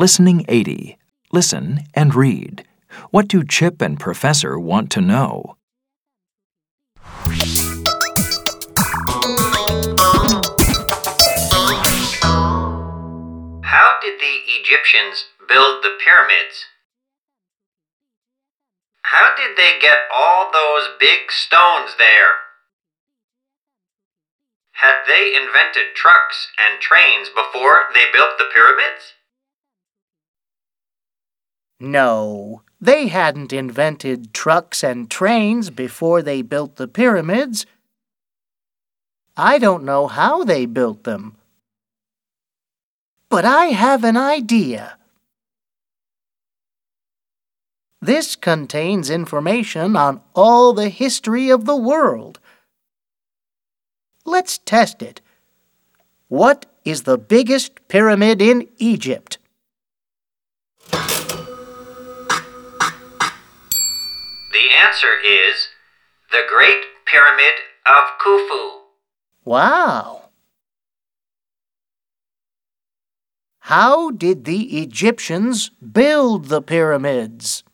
Listening 80. Listen and read. What do Chip and Professor want to know? How did the Egyptians build the pyramids? How did they get all those big stones there? Had they invented trucks and trains before they built the pyramids? No, they hadn't invented trucks and trains before they built the pyramids. I don't know how they built them. But I have an idea. This contains information on all the history of the world. Let's test it. What is the biggest pyramid in Egypt? Answer is the Great Pyramid of Khufu. Wow! How did the Egyptians build the pyramids?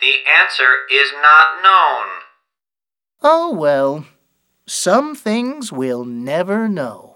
The answer is not known. Oh well, some things we'll never know.